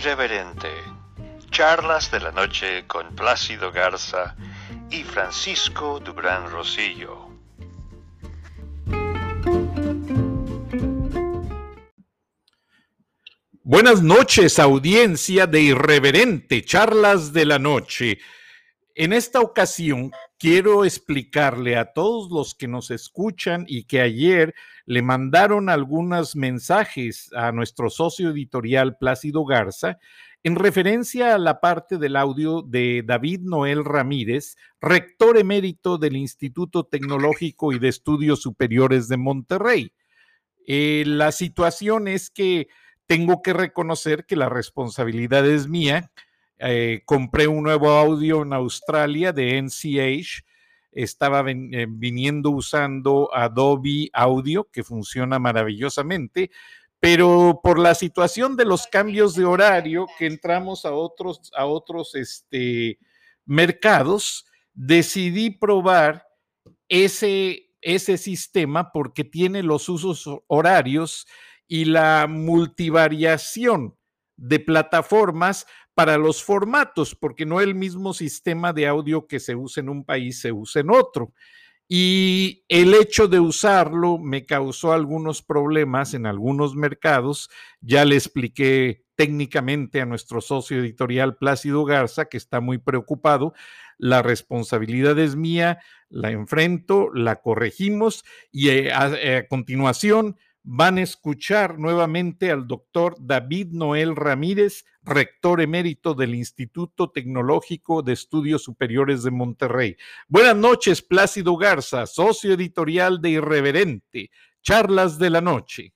Irreverente. Charlas de la noche con Plácido Garza y Francisco Dubrán Rosillo. Buenas noches, audiencia de Irreverente, Charlas de la Noche. En esta ocasión quiero explicarle a todos los que nos escuchan y que ayer le mandaron algunos mensajes a nuestro socio editorial Plácido Garza en referencia a la parte del audio de David Noel Ramírez, rector emérito del Instituto Tecnológico y de Estudios Superiores de Monterrey. Eh, la situación es que tengo que reconocer que la responsabilidad es mía. Eh, compré un nuevo audio en Australia de NCH. Estaba eh, viniendo usando Adobe Audio, que funciona maravillosamente, pero por la situación de los cambios de horario que entramos a otros, a otros este, mercados, decidí probar ese, ese sistema porque tiene los usos horarios y la multivariación de plataformas para los formatos, porque no el mismo sistema de audio que se usa en un país se usa en otro. Y el hecho de usarlo me causó algunos problemas en algunos mercados. Ya le expliqué técnicamente a nuestro socio editorial Plácido Garza, que está muy preocupado. La responsabilidad es mía, la enfrento, la corregimos y eh, a, a continuación van a escuchar nuevamente al doctor David Noel Ramírez, rector emérito del Instituto Tecnológico de Estudios Superiores de Monterrey. Buenas noches, Plácido Garza, socio editorial de Irreverente, Charlas de la Noche.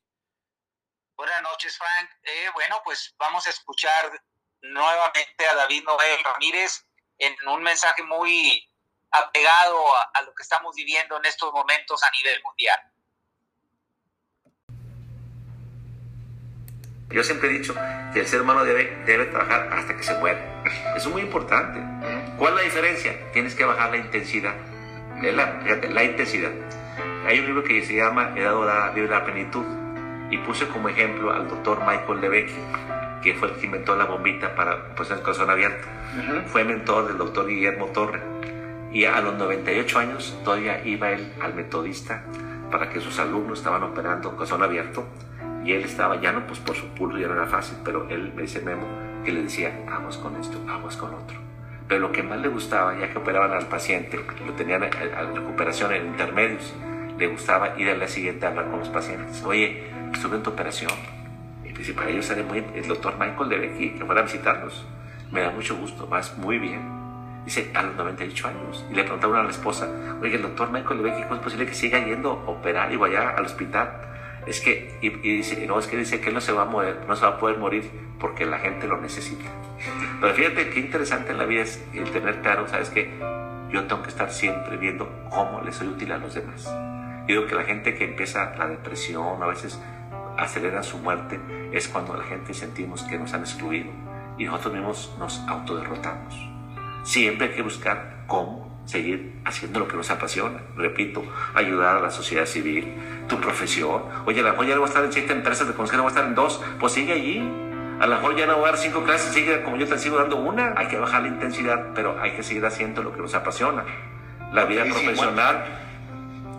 Buenas noches, Frank. Eh, bueno, pues vamos a escuchar nuevamente a David Noel Ramírez en un mensaje muy apegado a, a lo que estamos viviendo en estos momentos a nivel mundial. Yo siempre he dicho que el ser humano debe, debe trabajar hasta que se muere. Eso es muy importante. ¿Cuál es la diferencia? Tienes que bajar la intensidad. La, la intensidad. Hay un libro que se llama Edad Dorada, Vive la Plenitud. Y puse como ejemplo al doctor Michael Lebecki, que fue el que inventó la bombita para pues, el corazón abierto. Fue mentor del doctor Guillermo Torre. Y a los 98 años todavía iba él al metodista para que sus alumnos estaban operando corazón abierto y él estaba ya no pues por su pulso ya no era fácil pero él me dice Memo que le decía vamos con esto vamos con otro pero lo que más le gustaba ya que operaban al paciente lo tenían a, recuperación en intermedios le gustaba ir al día siguiente a hablar con los pacientes. Oye estuve en tu operación y dice para ellos era muy el doctor Michael de aquí que fuera a visitarnos me da mucho gusto vas muy bien Dice, a los 98 años. Y le preguntaba a la esposa, oye, el doctor Michael Lebecky, ¿cómo es posible que siga yendo a operar y vaya al hospital? Es que, y, dice, no, es que dice que no se va a mover, no se va a poder morir porque la gente lo necesita. Pero fíjate qué interesante en la vida es el tener claro, ¿sabes que Yo tengo que estar siempre viendo cómo le soy útil a los demás. Yo digo que la gente que empieza la depresión, a veces acelera su muerte, es cuando la gente sentimos que nos han excluido y nosotros mismos nos autoderrotamos. Siempre hay que buscar cómo seguir haciendo lo que nos apasiona. Repito, ayudar a la sociedad civil, tu profesión. Oye, a lo mejor ya no voy a estar en siete empresas de consejo, voy a estar en dos, pues sigue allí. A lo mejor ya no voy a dar cinco clases, sigue como yo te sigo dando una. Hay que bajar la intensidad, pero hay que seguir haciendo lo que nos apasiona. La vida profesional,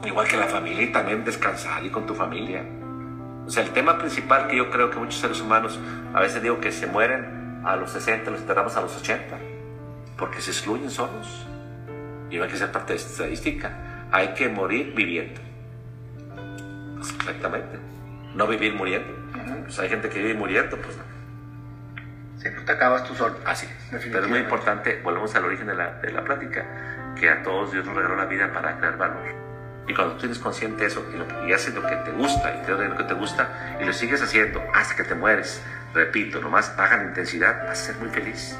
igual que la familia, y también descansar y con tu familia. O sea, el tema principal que yo creo que muchos seres humanos, a veces digo que se mueren a los 60, los enterramos a los 80, porque se excluyen solos y no hay que ser parte de esta estadística. Hay que morir viviendo. Exactamente. No vivir muriendo. pues hay gente que vive muriendo, pues no. Si no te acabas tú solo. Así Pero es muy importante, volvemos al origen de la, de la plática, que a todos Dios nos regaló la vida para crear valor. Y cuando tú tienes consciente de eso y, lo, y, haces lo que te gusta y crees lo que te gusta y lo sigues haciendo hasta que te mueres, repito, nomás baja la intensidad, vas a ser muy feliz.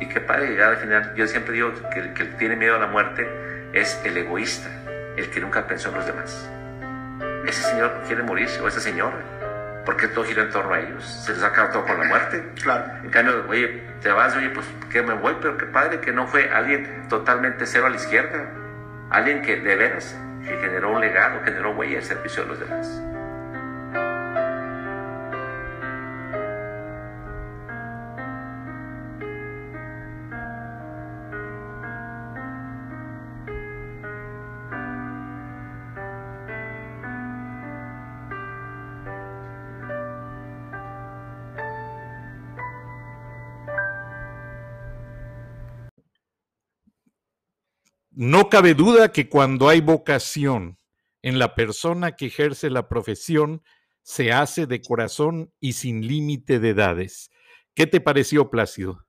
Y qué padre llegar al final. Yo siempre digo que el que tiene miedo a la muerte es el egoísta, el que nunca pensó en los demás. Ese señor quiere morirse, o esa señora, porque todo gira en torno a ellos. Se les acaba todo con la muerte. Claro. En cambio, oye, te vas, oye, pues que me voy, pero qué padre que no fue alguien totalmente cero a la izquierda. Alguien que de veras, que generó un legado, generó huella al servicio de los demás. No cabe duda que cuando hay vocación en la persona que ejerce la profesión, se hace de corazón y sin límite de edades. ¿Qué te pareció, Plácido?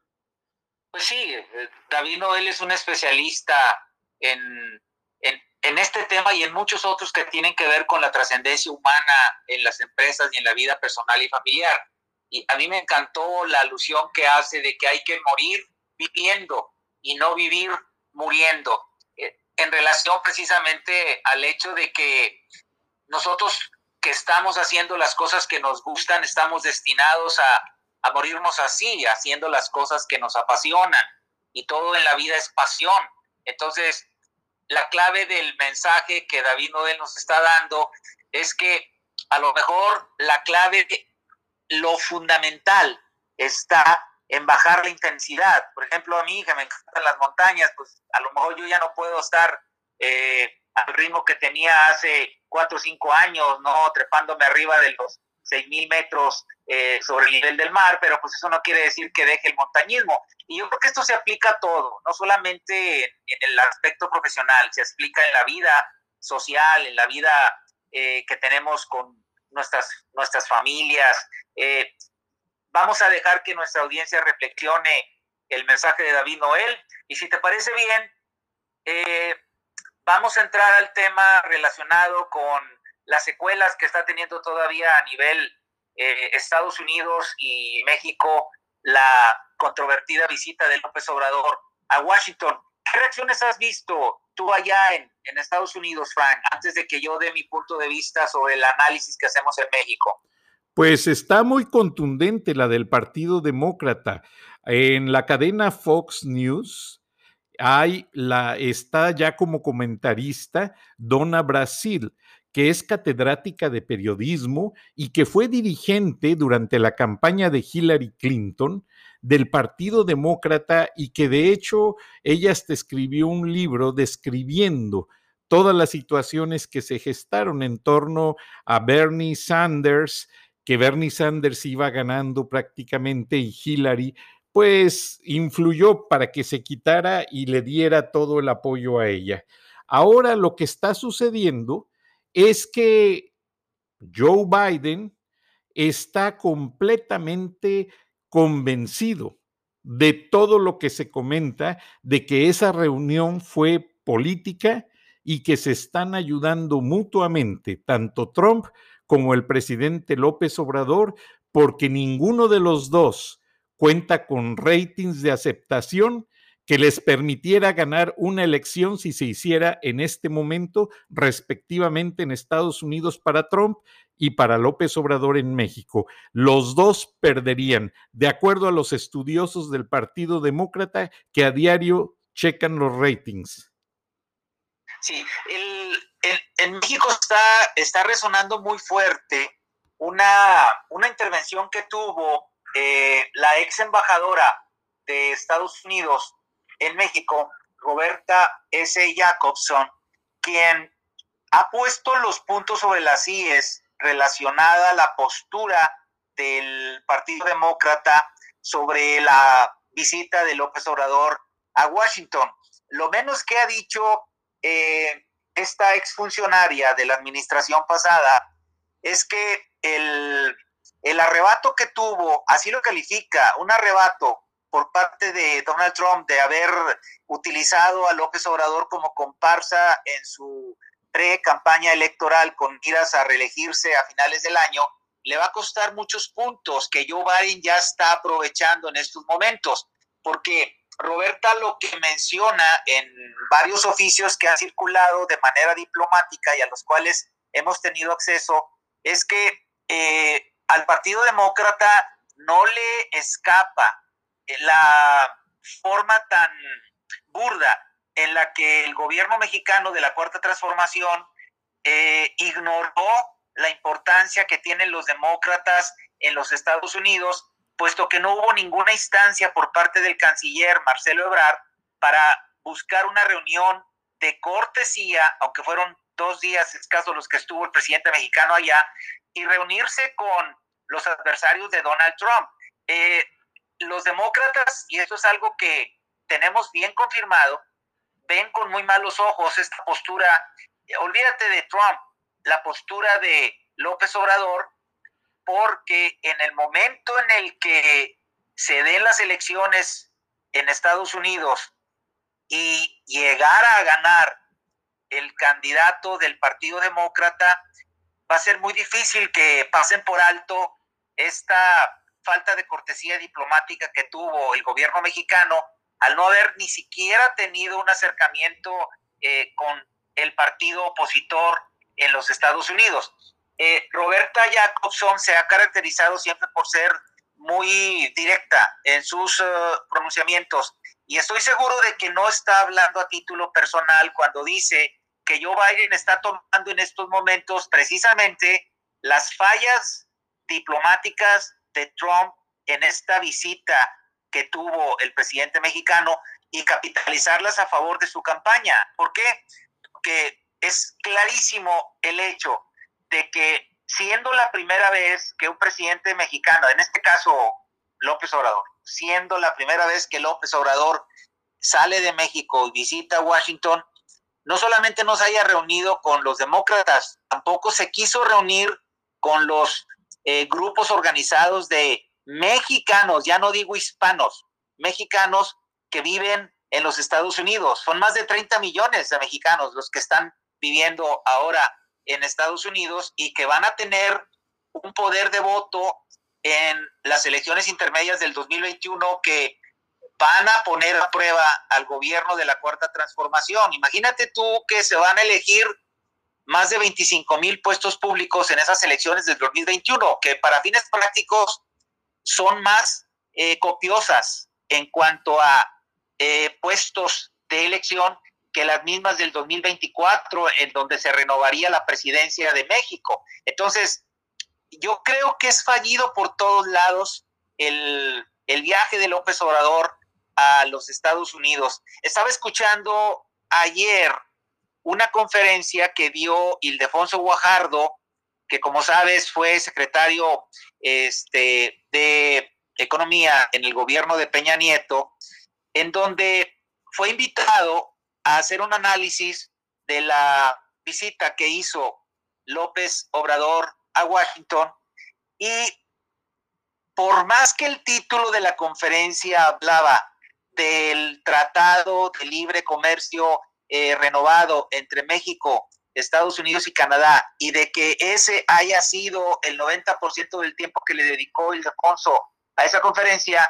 Pues sí, eh, David Noel es un especialista en, en, este tema y en muchos otros que tienen que ver con la trascendencia humana en las empresas y en la vida personal y familiar. Y a mí me encantó la alusión que hace de que hay que morir viviendo y no vivir muriendo en relación precisamente al hecho de que nosotros que estamos haciendo las cosas que nos gustan, estamos destinados a, morirnos así, haciendo las cosas que nos apasionan. Y todo en la vida es pasión. Entonces, la clave del mensaje que David Noel nos está dando es que a lo mejor la clave, lo fundamental está en bajar la intensidad. Por ejemplo, a mí que me encantan las montañas, pues a lo mejor yo ya no puedo estar eh, al ritmo que tenía hace cuatro o cinco años, ¿no? Trepándome arriba de los seis mil metros eh, sobre el nivel del mar, pero pues eso no quiere decir que deje el montañismo. Y yo creo que esto se aplica a todo, no solamente en, el aspecto profesional, se explica en la vida social, en la vida eh, que tenemos con nuestras, nuestras familias. Vamos a dejar que nuestra audiencia reflexione el mensaje de David Noel. Y si te parece bien, eh, vamos a entrar al tema relacionado con las secuelas que está teniendo todavía a nivel eh, Estados Unidos y México la controvertida visita de López Obrador a Washington. ¿Qué reacciones has visto tú allá en, en Estados Unidos, Frank, antes de que yo dé mi punto de vista sobre el análisis que hacemos en México? Pues está muy contundente la del Partido Demócrata. En la cadena Fox News hay la, está ya como comentarista Donna Brasil, que es catedrática de periodismo y que fue dirigente durante la campaña de Hillary Clinton del Partido Demócrata y que de hecho ella hasta escribió un libro describiendo todas las situaciones que se gestaron en torno a Bernie Sanders que Bernie Sanders iba ganando prácticamente y Hillary, pues influyó para que se quitara y le diera todo el apoyo a ella. Ahora lo que está sucediendo es que Joe Biden está completamente convencido de todo lo que se comenta, de que esa reunión fue política y que se están ayudando mutuamente, tanto Trump como el presidente López Obrador, porque ninguno de los dos cuenta con ratings de aceptación que les permitiera ganar una elección si se hiciera en este momento, respectivamente en Estados Unidos para Trump y para López Obrador en México. Los dos perderían, de acuerdo a los estudiosos del Partido Demócrata que a diario checan los ratings. Sí, el, en, México está, está resonando muy fuerte una, una intervención que tuvo eh, la ex embajadora de Estados Unidos en México, Roberta S. Jacobson, quien ha puesto los puntos sobre las IES relacionada a la postura del Partido Demócrata sobre la visita de López Obrador a Washington. Lo menos que ha dicho eh, esta exfuncionaria de la administración pasada es que el, el arrebato que tuvo, así lo califica, un arrebato por parte de Donald Trump de haber utilizado a López Obrador como comparsa en su pre-campaña electoral con miras a reelegirse a finales del año, le va a costar muchos puntos que Joe Biden ya está aprovechando en estos momentos, porque Roberta lo que menciona en varios oficios que han circulado de manera diplomática y a los cuales hemos tenido acceso es que eh, al Partido Demócrata no le escapa la forma tan burda en la que el gobierno mexicano de la Cuarta Transformación eh, ignoró la importancia que tienen los demócratas en los Estados Unidos puesto que no hubo ninguna instancia por parte del canciller Marcelo Ebrard para buscar una reunión de cortesía, aunque fueron dos días escasos los que estuvo el presidente mexicano allá, y reunirse con los adversarios de Donald Trump. Eh, los demócratas, y esto es algo que tenemos bien confirmado, ven con muy malos ojos esta postura, olvídate de Trump, la postura de López Obrador, porque en el momento en el que se den las elecciones en Estados Unidos y llegara a ganar el candidato del Partido Demócrata, va a ser muy difícil que pasen por alto esta falta de cortesía diplomática que tuvo el gobierno mexicano al no haber ni siquiera tenido un acercamiento eh, con el partido opositor en los Estados Unidos. Eh, Roberta Jacobson se ha caracterizado siempre por ser muy directa en sus eh, pronunciamientos y estoy seguro de que no está hablando a título personal cuando dice que Joe Biden está tomando en estos momentos precisamente las fallas diplomáticas de Trump en esta visita que tuvo el presidente mexicano y capitalizarlas a favor de su campaña. ¿Por qué? Porque es clarísimo el hecho de que siendo la primera vez que un presidente mexicano, en este caso López Obrador, siendo la primera vez que López Obrador sale de México y visita Washington, no solamente no se haya reunido con los demócratas, tampoco se quiso reunir con los eh, grupos organizados de mexicanos, ya no digo hispanos, mexicanos que viven en los Estados Unidos. Son más de 30 millones de mexicanos los que están viviendo ahora en Estados Unidos y que van a tener un poder de voto en las elecciones intermedias del 2021 que van a poner a prueba al gobierno de la Cuarta Transformación. Imagínate tú que se van a elegir más de 25 mil puestos públicos en esas elecciones del 2021, que para fines prácticos son más eh, copiosas en cuanto a eh, puestos de elección que las mismas del 2024, en donde se renovaría la presidencia de México. Entonces, yo creo que es fallido por todos lados el, el viaje de López Obrador a los Estados Unidos. Estaba escuchando ayer una conferencia que dio Ildefonso Guajardo, que como sabes fue secretario este, de Economía en el gobierno de Peña Nieto, en donde fue invitado a hacer un análisis de la visita que hizo López Obrador a Washington y por más que el título de la conferencia hablaba del Tratado de Libre Comercio eh, renovado entre México, Estados Unidos y Canadá, y de que ese haya sido el 90% del tiempo que le dedicó el Ildefonso a esa conferencia,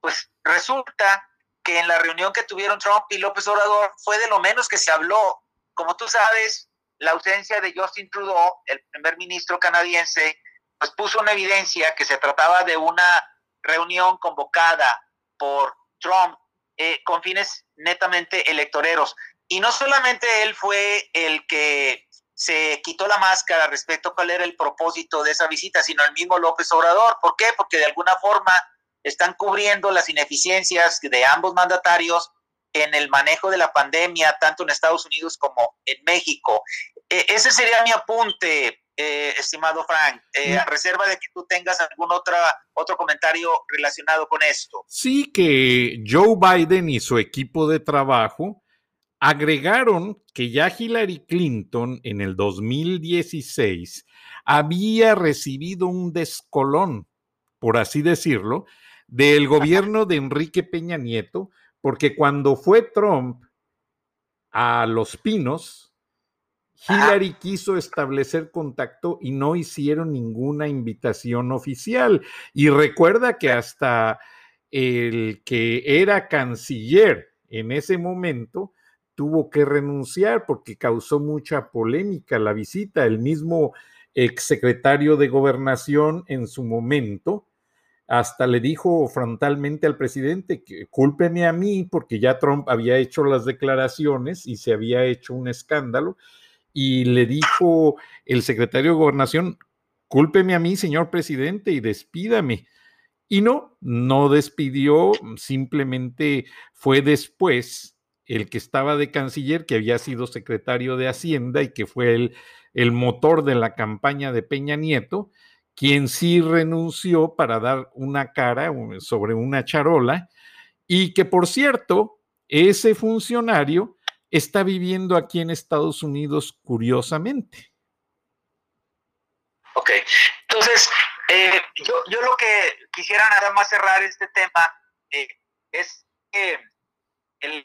pues resulta que en la reunión que tuvieron Trump y López Obrador fue de lo menos que se habló. Como tú sabes, la ausencia de Justin Trudeau, el primer ministro canadiense, pues puso en evidencia que se trataba de una reunión convocada por Trump eh, con fines netamente electoreros. Y no solamente él fue el que se quitó la máscara respecto a cuál era el propósito de esa visita, sino el mismo López Obrador. ¿Por qué? Porque de alguna forma están cubriendo las ineficiencias de ambos mandatarios en el manejo de la pandemia, tanto en Estados Unidos como en México. E, ese sería mi apunte, eh, estimado Frank, eh, a reserva de que tú tengas algún otra, otro comentario relacionado con esto. Sí, que Joe Biden y su equipo de trabajo agregaron que ya Hillary Clinton en el 2016 había recibido un descolón, por así decirlo, del gobierno de Enrique Peña Nieto, porque cuando fue Trump a Los Pinos, Hillary quiso establecer contacto y no hicieron ninguna invitación oficial. Y recuerda que hasta el que era canciller en ese momento tuvo que renunciar porque causó mucha polémica la visita. El mismo exsecretario de gobernación en su momento hasta le dijo frontalmente al presidente cúlpeme a mí porque ya Trump había hecho las declaraciones y se había hecho un escándalo y le dijo el secretario de gobernación, cúlpeme a mí, señor presidente, y despídame. Y no, no despidió, simplemente fue después el que estaba de canciller, que había sido secretario de Hacienda y que fue el, el motor de la campaña de Peña Nieto, quien sí renunció para dar una cara sobre una charola y que por cierto, ese funcionario está viviendo aquí en Estados Unidos curiosamente. Ok, entonces eh, yo, yo, lo que quisiera nada más cerrar este tema eh, es que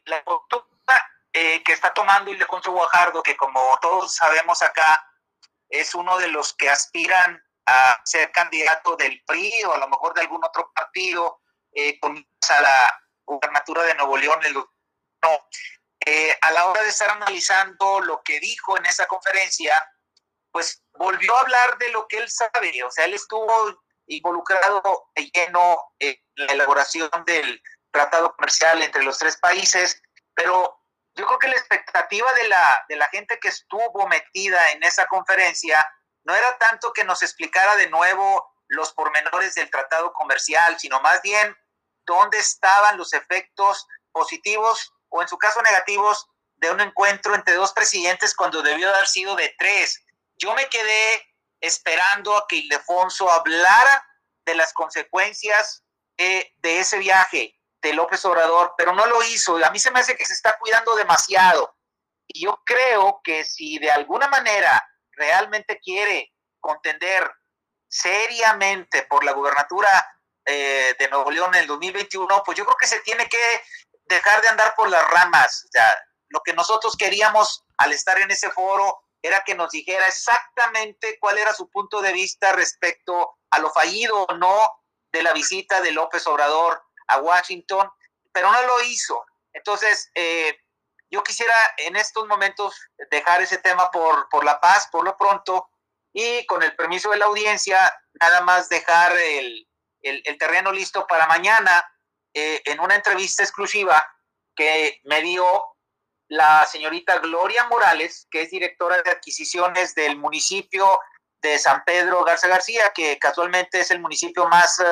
la conducta eh, que está tomando Ildefonso Guajardo, que como todos sabemos acá, es uno de los que aspiran a ser candidato del PRI o a lo mejor de algún otro partido con a la gubernatura de Nuevo León. no, a la hora de estar analizando lo que dijo en esa conferencia, pues volvió a hablar de lo que él sabe, o sea, él estuvo involucrado de lleno en la elaboración del tratado comercial entre los tres países, pero yo creo que la expectativa de la, de la gente que estuvo metida en esa conferencia no era tanto que nos explicara de nuevo los pormenores del tratado comercial, sino más bien dónde estaban los efectos positivos o en su caso negativos de un encuentro entre dos presidentes cuando debió haber sido de tres yo me quedé esperando a que Ildefonso hablara de las consecuencias de ese viaje de López Obrador, pero no lo hizo. A mí se me hace que se está cuidando demasiado. Y yo creo que si de alguna manera realmente quiere contender seriamente por la gubernatura eh, de Nuevo León en el 2021, pues yo creo que se tiene que dejar de andar por las ramas. lo que nosotros queríamos al estar en ese foro era que nos dijera exactamente cuál era su punto de vista respecto a lo fallido o no de la visita de López Obrador a Washington, pero no lo hizo. Entonces, eh, yo quisiera en estos momentos dejar ese tema por, por la paz, por lo pronto, y con el permiso de la audiencia, nada más dejar el, terreno listo para mañana eh, en una entrevista exclusiva que me dio la señorita Gloria Morales, que es directora de adquisiciones del municipio de San Pedro Garza García, que casualmente es el municipio más eh,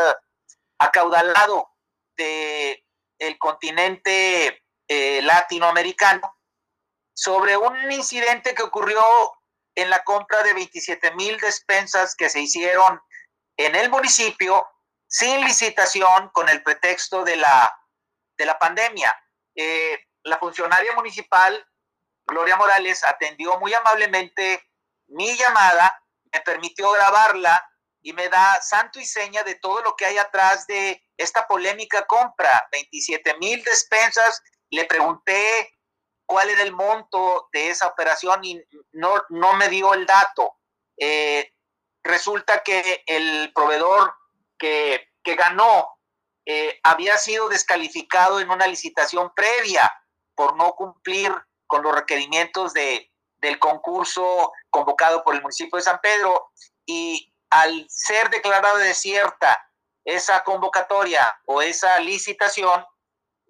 acaudalado del el continente eh, latinoamericano, sobre un incidente que ocurrió en la compra de 27 mil despensas que se hicieron en el municipio sin licitación con el pretexto de la, de la pandemia. Eh, la funcionaria municipal, Gloria Morales, atendió muy amablemente mi llamada, me permitió grabarla y me da santo y seña de todo lo que hay atrás de esta polémica compra, 27 mil despensas. Le pregunté cuál era el monto de esa operación y no, no me dio el dato. Eh, resulta que el proveedor que, ganó eh, había sido descalificado en una licitación previa por no cumplir con los requerimientos de, del concurso convocado por el municipio de San Pedro y al ser declarada desierta esa convocatoria o esa licitación,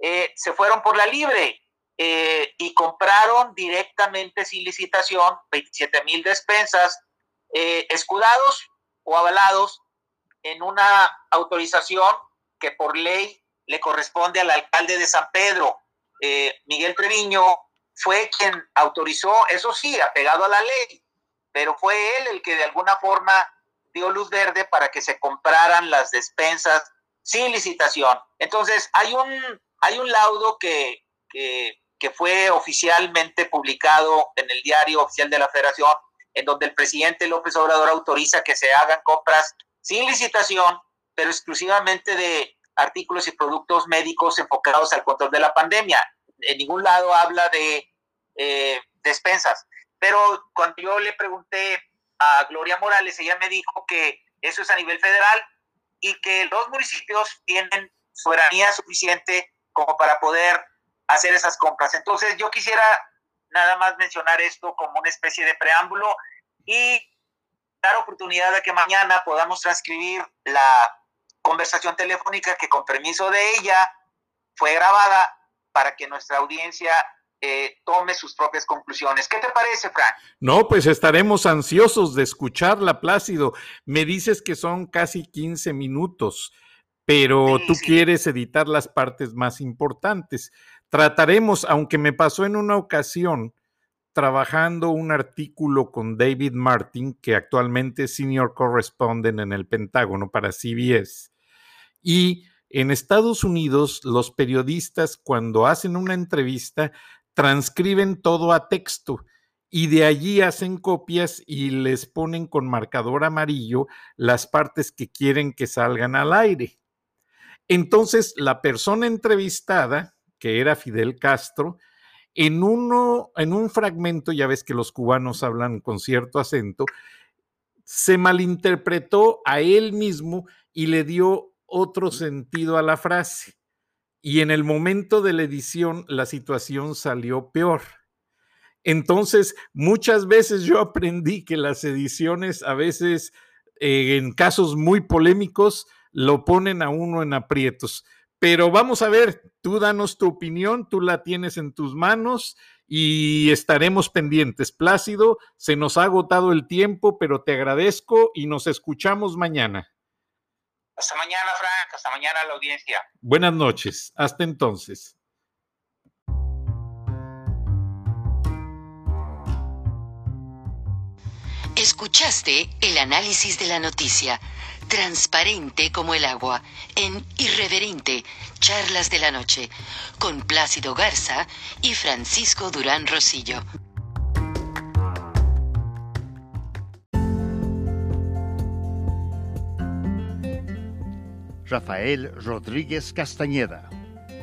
eh, se fueron por la libre eh, y compraron directamente sin licitación 27 mil despensas eh, escudados o avalados en una autorización que por ley le corresponde al alcalde de San Pedro Miguel Treviño fue quien autorizó, eso sí, apegado a la ley, pero fue él el que de alguna forma dio luz verde para que se compraran las despensas sin licitación. Entonces, hay un, hay un laudo que, que, que fue oficialmente publicado en el diario oficial de la Federación, en donde el presidente López Obrador autoriza que se hagan compras sin licitación, pero exclusivamente de artículos y productos médicos enfocados al control de la pandemia. En ningún lado habla de eh, despensas. Pero cuando yo le pregunté a Gloria Morales, ella me dijo que eso es a nivel federal y que los municipios tienen soberanía suficiente como para poder hacer esas compras. Entonces yo quisiera nada más mencionar esto como una especie de preámbulo y dar oportunidad de que mañana podamos transcribir la conversación telefónica que con permiso de ella fue grabada para que nuestra audiencia eh, tome sus propias conclusiones. ¿Qué te parece, Frank? No, pues estaremos ansiosos de escucharla, Plácido. Me dices que son casi 15 minutos, pero tú quieres editar las partes más importantes. Trataremos, aunque me pasó en una ocasión, trabajando un artículo con David Martin, que actualmente es Senior Correspondent en el Pentágono para CBS. Y en Estados Unidos, los periodistas cuando hacen una entrevista transcriben todo a texto y de allí hacen copias y les ponen con marcador amarillo las partes que quieren que salgan al aire. Entonces, la persona entrevistada, que era Fidel Castro, en, uno, en un fragmento, ya ves que los cubanos hablan con cierto acento, se malinterpretó a él mismo y le dio otro sentido a la frase. Y en el momento de la edición, la situación salió peor. Entonces, muchas veces yo aprendí que las ediciones a veces, eh, en casos muy polémicos, lo ponen a uno en aprietos. Pero vamos a ver, tú danos tu opinión, tú la tienes en tus manos y estaremos pendientes. Plácido, se nos ha agotado el tiempo, pero te agradezco y nos escuchamos mañana. Hasta mañana, Frank. Hasta mañana la audiencia. Buenas noches. Hasta entonces. Escuchaste el análisis de la noticia, transparente como el agua, en Irreverente, Charlas de la Noche, con Plácido Garza y Francisco Durán Rosillo. Rafael Rodríguez Castañeda,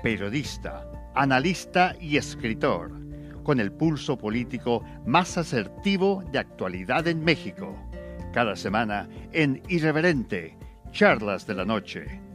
periodista, analista y escritor, con el pulso político más asertivo de actualidad en México. Cada semana en Irreverente, Charlas de la Noche.